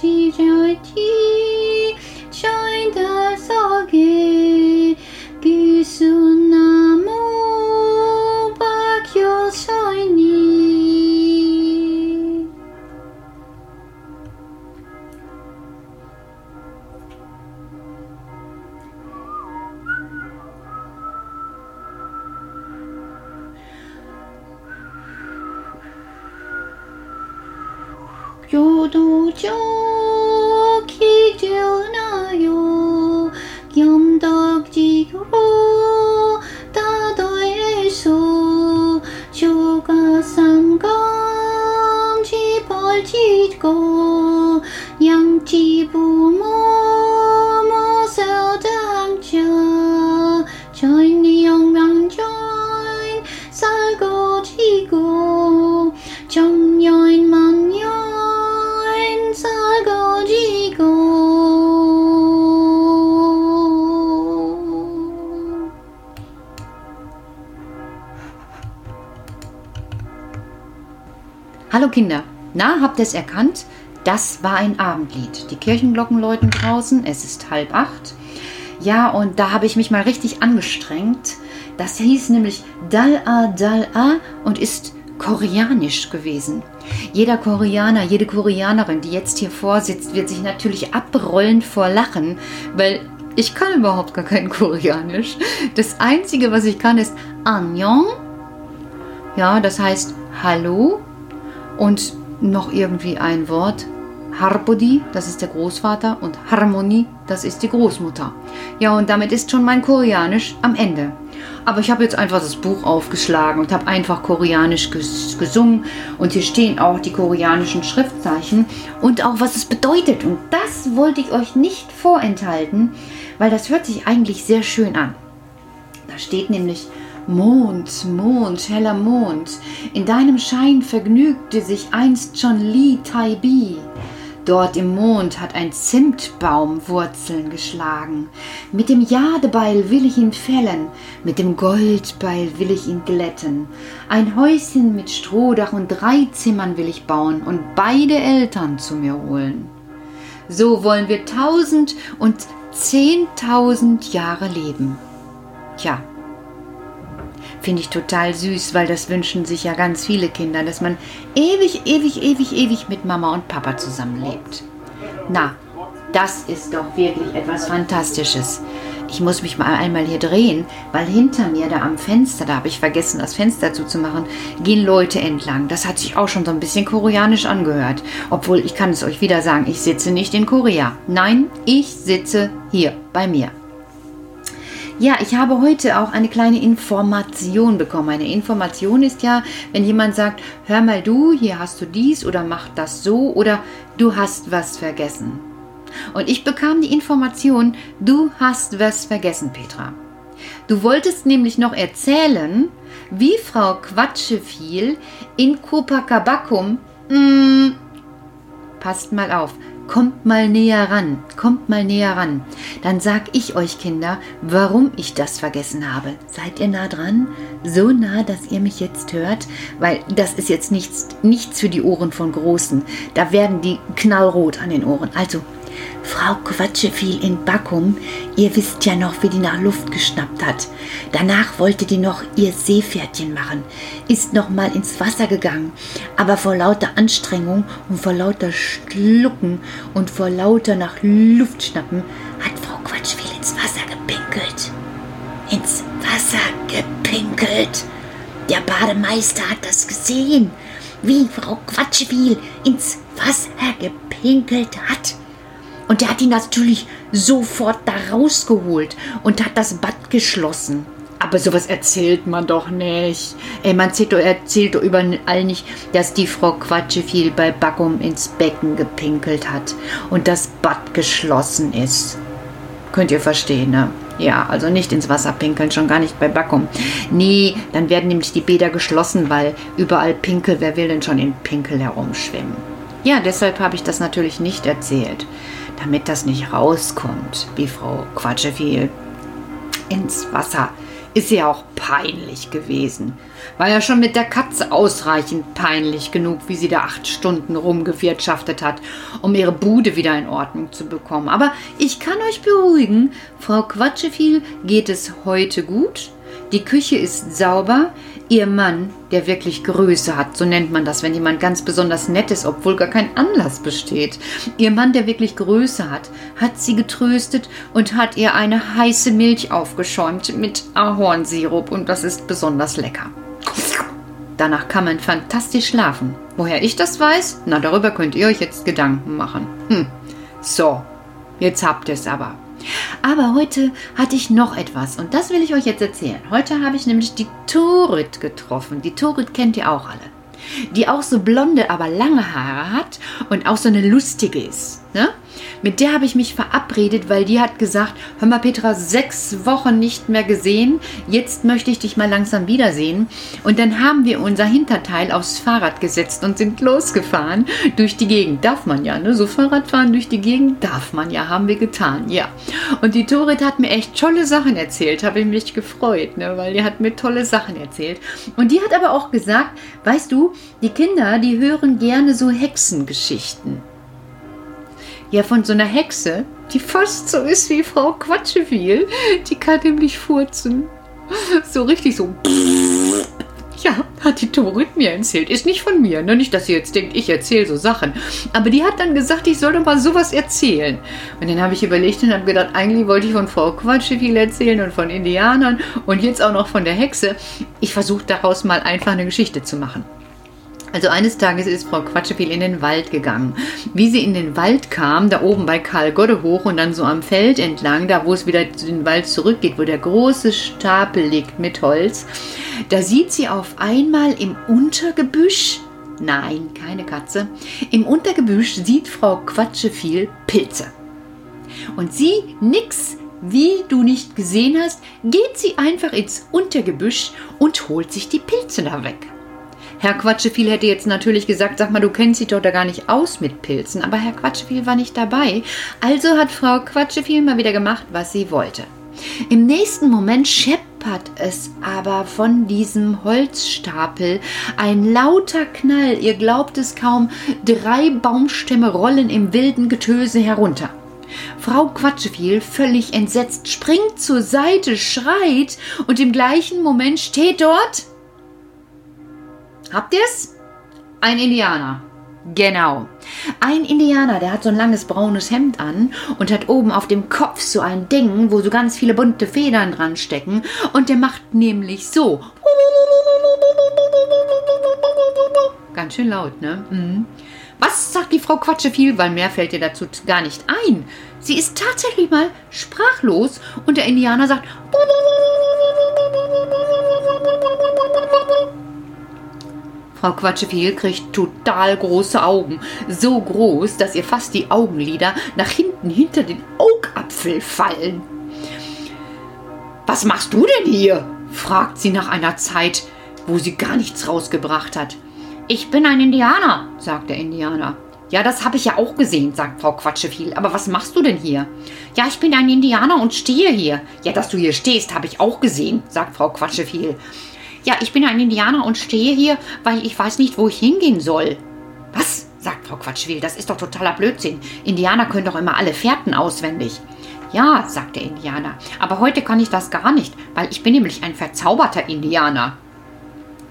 ที่ Hallo Kinder, na, habt ihr es erkannt? Das war ein Abendlied. Die Kirchenglocken läuten draußen, es ist halb acht. Ja, und da habe ich mich mal richtig angestrengt. Das hieß nämlich Dal-A, Dal-A und ist koreanisch gewesen. Jeder Koreaner, jede Koreanerin, die jetzt hier vorsitzt, wird sich natürlich abrollen vor Lachen, weil ich kann überhaupt gar kein Koreanisch. Das Einzige, was ich kann, ist Annyeong. Ja, das heißt Hallo und noch irgendwie ein Wort. Harbodi, das ist der Großvater, und Harmonie, das ist die Großmutter. Ja, und damit ist schon mein Koreanisch am Ende. Aber ich habe jetzt einfach das Buch aufgeschlagen und habe einfach Koreanisch ges gesungen. Und hier stehen auch die koreanischen Schriftzeichen und auch was es bedeutet. Und das wollte ich euch nicht vorenthalten, weil das hört sich eigentlich sehr schön an. Da steht nämlich Mond, Mond, heller Mond. In deinem Schein vergnügte sich einst schon Li Taibi. Dort im Mond hat ein Zimtbaum Wurzeln geschlagen. Mit dem Jadebeil will ich ihn fällen, mit dem Goldbeil will ich ihn glätten. Ein Häuschen mit Strohdach und drei Zimmern will ich bauen und beide Eltern zu mir holen. So wollen wir tausend und zehntausend Jahre leben. Tja, finde ich total süß, weil das wünschen sich ja ganz viele Kinder, dass man ewig, ewig, ewig, ewig mit Mama und Papa zusammenlebt. Na, das ist doch wirklich etwas Fantastisches. Ich muss mich mal einmal hier drehen, weil hinter mir da am Fenster, da habe ich vergessen, das Fenster zuzumachen, gehen Leute entlang. Das hat sich auch schon so ein bisschen koreanisch angehört. Obwohl, ich kann es euch wieder sagen, ich sitze nicht in Korea. Nein, ich sitze hier bei mir. Ja, ich habe heute auch eine kleine Information bekommen. Eine Information ist ja, wenn jemand sagt, hör mal du, hier hast du dies oder mach das so oder du hast was vergessen. Und ich bekam die Information, du hast was vergessen, Petra. Du wolltest nämlich noch erzählen, wie Frau Quatscheviel in Copacabacum, mm, passt mal auf, kommt mal näher ran, kommt mal näher ran. Dann sag ich euch Kinder, warum ich das vergessen habe. Seid ihr nah dran? So nah, dass ihr mich jetzt hört? Weil das ist jetzt nichts, nichts für die Ohren von Großen. Da werden die knallrot an den Ohren. Also, Frau Quatscheviel in Backum, ihr wisst ja noch, wie die nach Luft geschnappt hat. Danach wollte die noch ihr Seepferdchen machen, ist noch mal ins Wasser gegangen, aber vor lauter Anstrengung und vor lauter Schlucken und vor lauter nach Luft schnappen hat Frau Quatschviel ins Wasser gepinkelt. Ins Wasser gepinkelt. Der Bademeister hat das gesehen, wie Frau Quatschviel ins Wasser gepinkelt hat. Und der hat ihn natürlich sofort da rausgeholt und hat das Bad geschlossen. Aber sowas erzählt man doch nicht. Ey, man erzählt erzählt überall nicht, dass die Frau Quatscheviel bei Backum ins Becken gepinkelt hat und das Bad geschlossen ist. Könnt ihr verstehen, ne? Ja, also nicht ins Wasser pinkeln, schon gar nicht bei Backum. Nee, dann werden nämlich die Bäder geschlossen, weil überall Pinkel, wer will denn schon in Pinkel herumschwimmen? Ja, deshalb habe ich das natürlich nicht erzählt damit das nicht rauskommt, wie Frau Quatscheviel ins Wasser. Ist ja auch peinlich gewesen. War ja schon mit der Katze ausreichend peinlich genug, wie sie da acht Stunden rumgewirtschaftet hat, um ihre Bude wieder in Ordnung zu bekommen. Aber ich kann euch beruhigen, Frau Quatscheviel geht es heute gut. Die Küche ist sauber. Ihr Mann, der wirklich Größe hat, so nennt man das, wenn jemand ganz besonders nett ist, obwohl gar kein Anlass besteht. Ihr Mann, der wirklich Größe hat, hat sie getröstet und hat ihr eine heiße Milch aufgeschäumt mit Ahornsirup und das ist besonders lecker. Danach kann man fantastisch schlafen. Woher ich das weiß? Na, darüber könnt ihr euch jetzt Gedanken machen. Hm. So, jetzt habt ihr es aber. Aber heute hatte ich noch etwas und das will ich euch jetzt erzählen. Heute habe ich nämlich die Torit getroffen. Die Torit kennt ihr auch alle. Die auch so blonde, aber lange Haare hat und auch so eine lustige ist. Ne? Mit der habe ich mich verabredet, weil die hat gesagt, hör mal Petra, sechs Wochen nicht mehr gesehen, jetzt möchte ich dich mal langsam wiedersehen. Und dann haben wir unser Hinterteil aufs Fahrrad gesetzt und sind losgefahren durch die Gegend. Darf man ja, ne? So Fahrradfahren durch die Gegend darf man ja, haben wir getan, ja. Und die Torit hat mir echt tolle Sachen erzählt, habe ich mich gefreut, ne? weil die hat mir tolle Sachen erzählt. Und die hat aber auch gesagt, weißt du, die Kinder, die hören gerne so Hexengeschichten. Ja, von so einer Hexe, die fast so ist wie Frau Quatscheviel. Die kann nämlich furzen. So richtig so. Ja, hat die Torit mir erzählt. Ist nicht von mir. Ne? Nicht, dass sie jetzt denkt, ich erzähle so Sachen. Aber die hat dann gesagt, ich soll doch mal sowas erzählen. Und dann habe ich überlegt und habe gedacht, eigentlich wollte ich von Frau Quatscheviel erzählen und von Indianern und jetzt auch noch von der Hexe. Ich versuche daraus mal einfach eine Geschichte zu machen. Also eines Tages ist Frau Quatschepiel in den Wald gegangen. Wie sie in den Wald kam, da oben bei Karl Godde hoch und dann so am Feld entlang, da wo es wieder zu den Wald zurückgeht, wo der große Stapel liegt mit Holz, da sieht sie auf einmal im Untergebüsch, nein, keine Katze, im Untergebüsch sieht Frau Quatscheviel Pilze. Und sie, nix, wie du nicht gesehen hast, geht sie einfach ins Untergebüsch und holt sich die Pilze da weg. Herr Quatscheviel hätte jetzt natürlich gesagt, sag mal, du kennst dich doch da gar nicht aus mit Pilzen, aber Herr Quatscheviel war nicht dabei. Also hat Frau Quatscheviel mal wieder gemacht, was sie wollte. Im nächsten Moment scheppert es aber von diesem Holzstapel ein lauter Knall, ihr glaubt es kaum, drei Baumstämme rollen im wilden Getöse herunter. Frau Quatscheviel, völlig entsetzt, springt zur Seite, schreit und im gleichen Moment steht dort Habt ihr's? Ein Indianer. Genau. Ein Indianer, der hat so ein langes braunes Hemd an und hat oben auf dem Kopf so ein Ding, wo so ganz viele bunte Federn dran stecken. Und der macht nämlich so. Ganz schön laut, ne? Mhm. Was sagt die Frau Quatscheviel? Weil mehr fällt ihr dazu gar nicht ein. Sie ist tatsächlich mal sprachlos und der Indianer sagt. Frau Quatscheviel kriegt total große Augen. So groß, dass ihr fast die Augenlider nach hinten hinter den Augapfel fallen. Was machst du denn hier? fragt sie nach einer Zeit, wo sie gar nichts rausgebracht hat. Ich bin ein Indianer, sagt der Indianer. Ja, das habe ich ja auch gesehen, sagt Frau Quatscheviel. Aber was machst du denn hier? Ja, ich bin ein Indianer und stehe hier. Ja, dass du hier stehst, habe ich auch gesehen, sagt Frau Quatscheviel. Ja, ich bin ein Indianer und stehe hier, weil ich weiß nicht, wo ich hingehen soll. Was? sagt Frau Quatschwil, das ist doch totaler Blödsinn. Indianer können doch immer alle Fährten auswendig. Ja, sagt der Indianer, aber heute kann ich das gar nicht, weil ich bin nämlich ein verzauberter Indianer.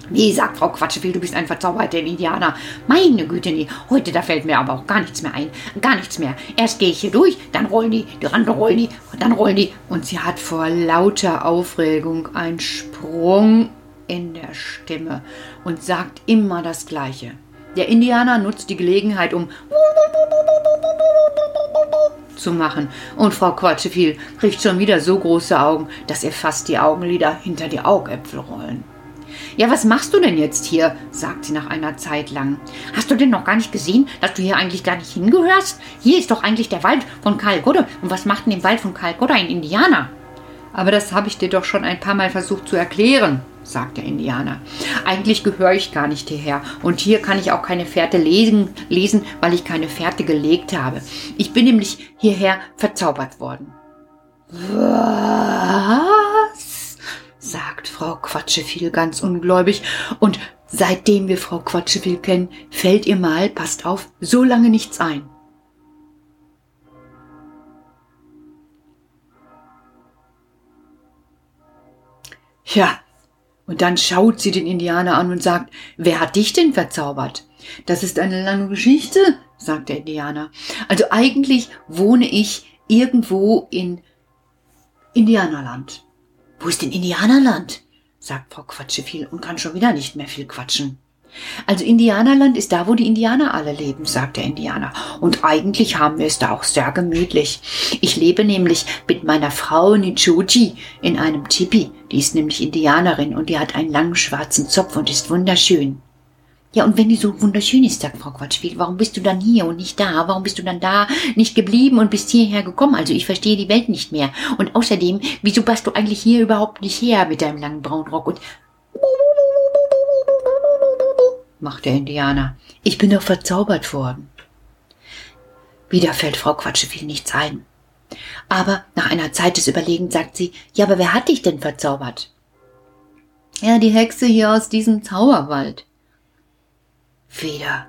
Wie, sagt Frau Quatschewil, du bist ein verzauberter Indianer. Meine Güte, nee, heute, da fällt mir aber auch gar nichts mehr ein. Gar nichts mehr. Erst gehe ich hier durch, dann rollen die, Rande rollen die, dann rollen die. Und sie hat vor lauter Aufregung einen Sprung in der Stimme und sagt immer das Gleiche. Der Indianer nutzt die Gelegenheit, um zu machen. Und Frau Quatscheviel kriegt schon wieder so große Augen, dass ihr fast die Augenlider hinter die Augäpfel rollen. Ja, was machst du denn jetzt hier? sagt sie nach einer Zeit lang. Hast du denn noch gar nicht gesehen, dass du hier eigentlich gar nicht hingehörst? Hier ist doch eigentlich der Wald von Karl Godde. Und was macht denn im Wald von Karl Godde ein Indianer? Aber das habe ich dir doch schon ein paar Mal versucht zu erklären, sagt der Indianer. Eigentlich gehöre ich gar nicht hierher und hier kann ich auch keine Fährte lesen, lesen, weil ich keine Fährte gelegt habe. Ich bin nämlich hierher verzaubert worden. Was? sagt Frau Quatscheviel ganz ungläubig und seitdem wir Frau Quatscheviel kennen, fällt ihr mal, passt auf, so lange nichts ein. Ja, und dann schaut sie den Indianer an und sagt, wer hat dich denn verzaubert? Das ist eine lange Geschichte, sagt der Indianer. Also eigentlich wohne ich irgendwo in Indianerland. Wo ist denn Indianerland? sagt Frau Quatscheviel und kann schon wieder nicht mehr viel quatschen. Also Indianerland ist da, wo die Indianer alle leben, sagt der Indianer. Und eigentlich haben wir es da auch sehr gemütlich. Ich lebe nämlich mit meiner Frau Nichuji in einem Tipi. Die ist nämlich Indianerin und die hat einen langen schwarzen Zopf und ist wunderschön. Ja, und wenn die so wunderschön ist, sagt Frau Quatschfield, warum bist du dann hier und nicht da? Warum bist du dann da nicht geblieben und bist hierher gekommen? Also ich verstehe die Welt nicht mehr. Und außerdem, wieso passt du eigentlich hier überhaupt nicht her mit deinem langen braunen Rock und macht der Indianer. Ich bin doch verzaubert worden. Wieder fällt Frau Quatscheviel nichts ein. Aber nach einer Zeit des Überlegens sagt sie, ja, aber wer hat dich denn verzaubert? Ja, die Hexe hier aus diesem Zauberwald. Wieder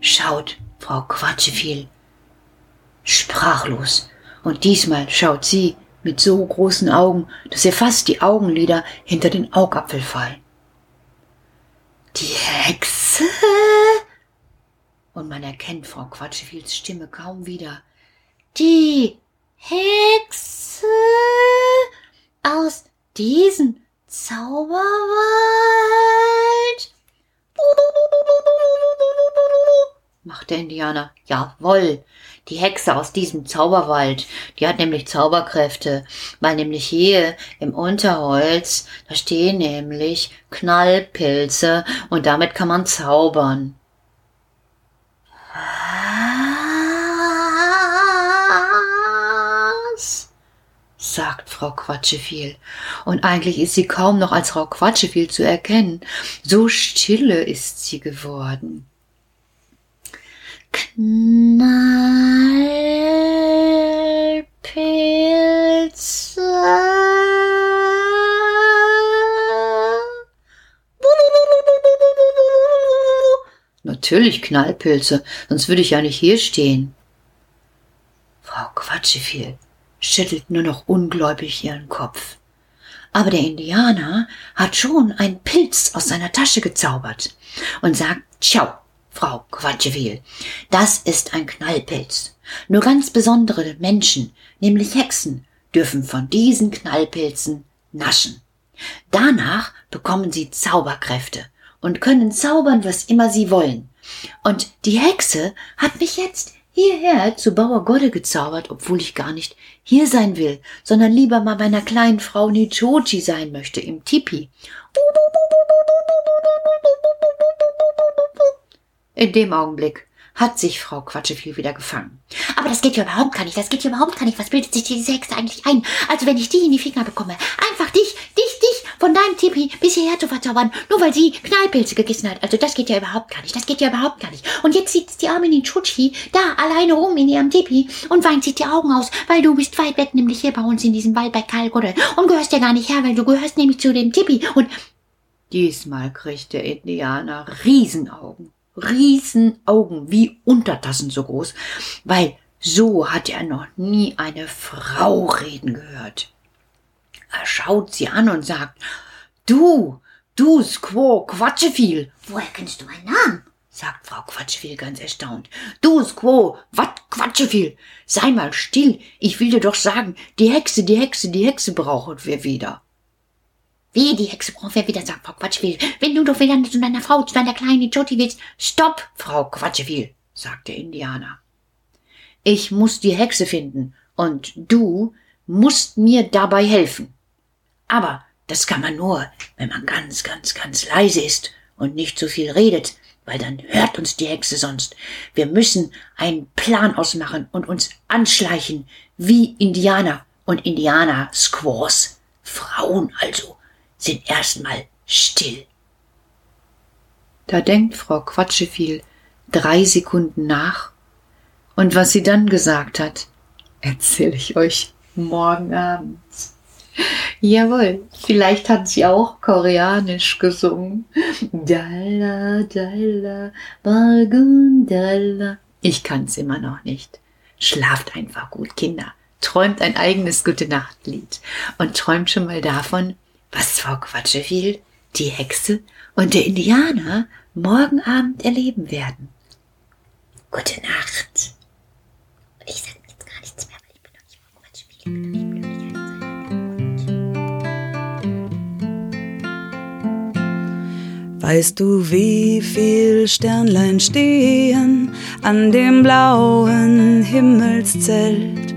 schaut Frau Quatscheviel sprachlos. Und diesmal schaut sie mit so großen Augen, dass ihr fast die Augenlider hinter den Augapfel fallen. Die Hexe? Und man erkennt Frau Quatscheviels Stimme kaum wieder. Die Hexe aus diesem Zauberwald? macht der Indianer. Jawoll, die Hexe aus diesem Zauberwald, die hat nämlich Zauberkräfte, weil nämlich hier im Unterholz, da stehen nämlich Knallpilze und damit kann man zaubern. Sagt Frau Quatscheviel. Und eigentlich ist sie kaum noch als Frau Quatscheviel zu erkennen. So stille ist sie geworden. Knallpilze. Natürlich Knallpilze, sonst würde ich ja nicht hier stehen. Frau Quatscheviel schüttelt nur noch ungläubig ihren Kopf. Aber der Indianer hat schon einen Pilz aus seiner Tasche gezaubert und sagt, Ciao, Frau Quatscheviel, das ist ein Knallpilz. Nur ganz besondere Menschen, nämlich Hexen, dürfen von diesen Knallpilzen naschen. Danach bekommen sie Zauberkräfte und können zaubern, was immer sie wollen. Und die Hexe hat mich jetzt hierher zu Bauer Godde gezaubert, obwohl ich gar nicht hier sein will, sondern lieber mal meiner kleinen Frau Nichoji sein möchte im Tipi. In dem Augenblick hat sich Frau Quatscheviel wieder gefangen. Aber das geht ja überhaupt gar nicht, das geht ja überhaupt gar nicht. Was bildet sich diese Hexe eigentlich ein? Also wenn ich die in die Finger bekomme, einfach dich, dich, dich von deinem Tipi bis hierher zu verzaubern, nur weil sie Knallpilze gegessen hat. Also das geht ja überhaupt gar nicht, das geht ja überhaupt gar nicht. Und jetzt sitzt die arme Ninchuchi da alleine rum in ihrem Tipi und weint sich die Augen aus, weil du bist weit weg, nämlich hier bei uns in diesem Wald bei Kalgodde und gehörst ja gar nicht her, weil du gehörst nämlich zu dem Tipi und Diesmal kriegt der Indianer Riesenaugen. Riesenaugen, wie Untertassen so groß, weil so hat er noch nie eine Frau reden gehört. Er schaut sie an und sagt, du, du Squaw Quatscheviel. Woher kennst du meinen Namen? sagt Frau Quatscheviel ganz erstaunt. Du Squaw, wat Quatscheviel? Sei mal still, ich will dir doch sagen, die Hexe, die Hexe, die Hexe brauchen wir wieder. Wie, die Hexe braucht wer wieder, sagt Frau Quatscheviel. Wenn du doch wieder zu deiner Frau, zu deiner kleinen Joti willst. Stopp, Frau Quatscheviel, sagt der Indianer. Ich muss die Hexe finden und du musst mir dabei helfen. Aber das kann man nur, wenn man ganz, ganz, ganz leise ist und nicht so viel redet, weil dann hört uns die Hexe sonst. Wir müssen einen Plan ausmachen und uns anschleichen wie Indianer und Indianer Squaws. Frauen also sind erstmal still. Da denkt Frau Quatscheviel drei Sekunden nach und was sie dann gesagt hat, erzähle ich euch morgen Abend. Jawohl, vielleicht hat sie auch koreanisch gesungen. Dalla, dalla, Bargundalla. Ich kann's immer noch nicht. Schlaft einfach gut, Kinder. Träumt ein eigenes Gute-Nacht-Lied und träumt schon mal davon, was Frau Quatscheviel, die Hexe und der Indianer morgen Abend erleben werden. Gute Nacht. Ich sage jetzt gar nichts mehr, weil ich bin noch nicht Frau Quatscheviel. Weißt du, wie viel Sternlein stehen an dem blauen Himmelszelt?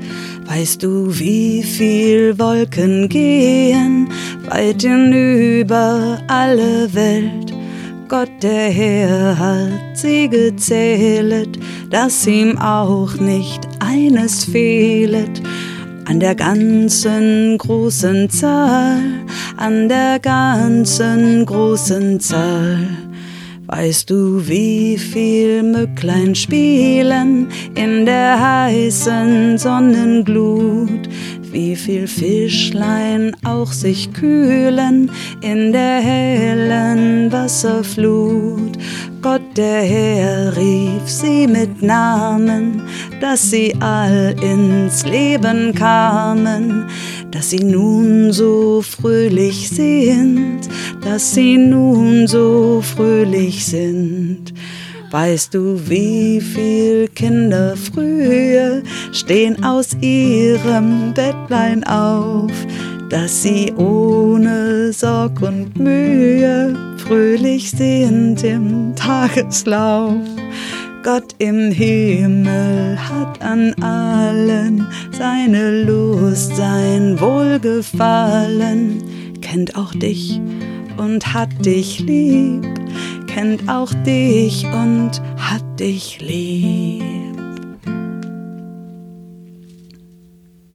Weißt du, wie viel Wolken gehen weit hinüber alle Welt? Gott der Herr hat sie gezählet, dass ihm auch nicht eines fehlet an der ganzen großen Zahl, an der ganzen großen Zahl. Weißt du, wie viel Mücklein spielen in der heißen Sonnenglut? Wie viel Fischlein auch sich kühlen in der hellen Wasserflut? Gott der Herr rief sie mit Namen, dass sie all ins Leben kamen, dass sie nun so fröhlich sind, dass sie nun so fröhlich sind. Weißt du, wie viel Kinder früher stehen aus ihrem Bettlein auf, dass sie ohne Sorg und Mühe fröhlich sind im Tageslauf. Gott im Himmel hat an allen seine Lust, sein Wohlgefallen, kennt auch dich und hat dich lieb, kennt auch dich und hat dich lieb.